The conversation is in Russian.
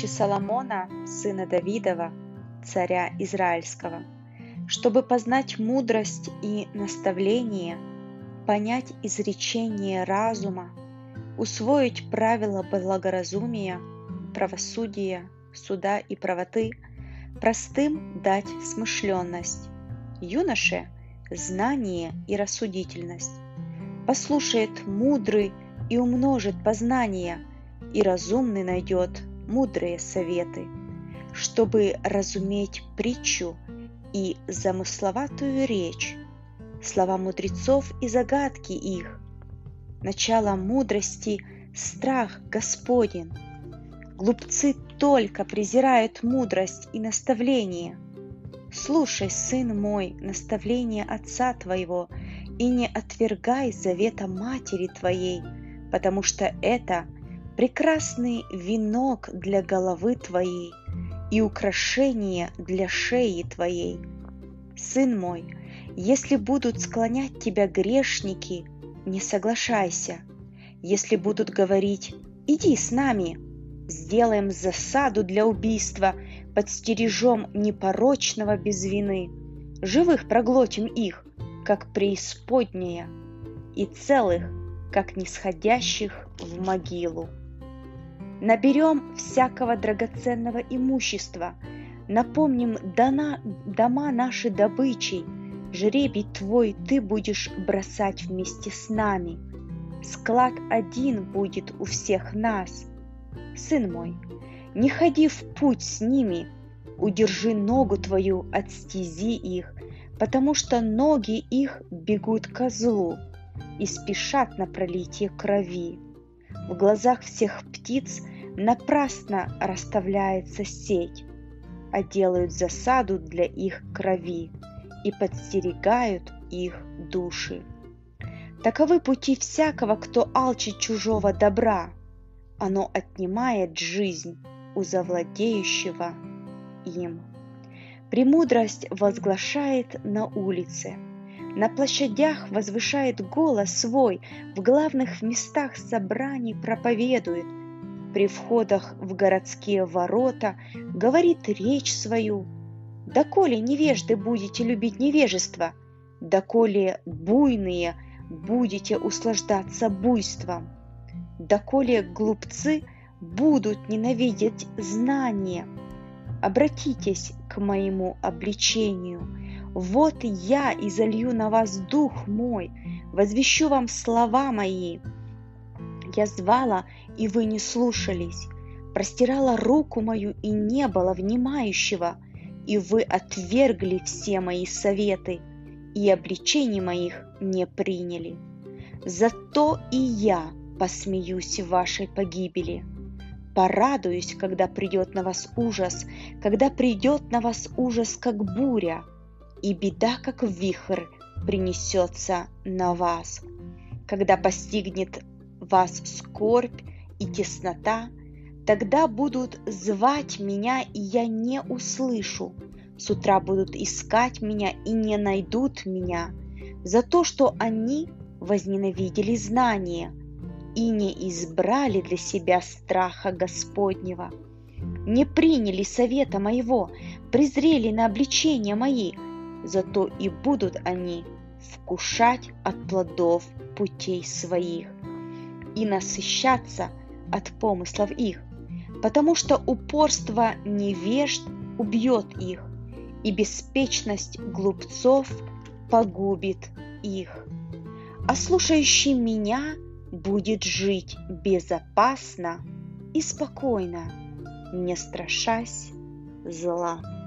притчи Соломона, сына Давидова, царя Израильского, чтобы познать мудрость и наставление, понять изречение разума, усвоить правила благоразумия, правосудия, суда и правоты, простым дать смышленность, юноше – знание и рассудительность. Послушает мудрый и умножит познание, и разумный найдет мудрые советы, чтобы разуметь притчу и замысловатую речь, слова мудрецов и загадки их. Начало мудрости – страх Господень. Глупцы только презирают мудрость и наставление. Слушай, сын мой, наставление отца твоего, и не отвергай завета матери твоей, потому что это прекрасный венок для головы твоей и украшение для шеи твоей. Сын мой, если будут склонять тебя грешники, не соглашайся. Если будут говорить «иди с нами», сделаем засаду для убийства, подстережем непорочного без вины, живых проглотим их, как преисподняя, и целых, как нисходящих в могилу. Наберем всякого драгоценного имущества, напомним дана, дома наши добычей, жребий твой ты будешь бросать вместе с нами. Склад один будет у всех нас. Сын мой, не ходи в путь с ними, удержи ногу твою от стези их, потому что ноги их бегут ко злу и спешат на пролитие крови. В глазах всех птиц напрасно расставляется сеть, а делают засаду для их крови и подстерегают их души. Таковы пути всякого, кто алчит чужого добра. Оно отнимает жизнь у завладеющего им. Премудрость возглашает на улице, на площадях возвышает голос свой, в главных местах собраний проповедует, при входах в городские ворота говорит речь свою. Доколе невежды будете любить невежество, доколе буйные будете услаждаться буйством, доколе глупцы будут ненавидеть знания – обратитесь к моему обличению. Вот я изолью на вас дух мой, возвещу вам слова мои. Я звала, и вы не слушались, простирала руку мою, и не было внимающего, и вы отвергли все мои советы, и обличений моих не приняли. Зато и я посмеюсь в вашей погибели Порадуюсь, когда придет на вас ужас, когда придет на вас ужас, как буря, и беда, как вихрь, принесется на вас. Когда постигнет вас скорбь и теснота, тогда будут звать меня, и я не услышу. С утра будут искать меня и не найдут меня, за то, что они возненавидели знание – и не избрали для себя страха Господнего. Не приняли совета моего, презрели на обличения мои, зато и будут они вкушать от плодов путей своих и насыщаться от помыслов их, потому что упорство невежд убьет их, и беспечность глупцов погубит их. А слушающий меня – будет жить безопасно и спокойно, не страшась зла.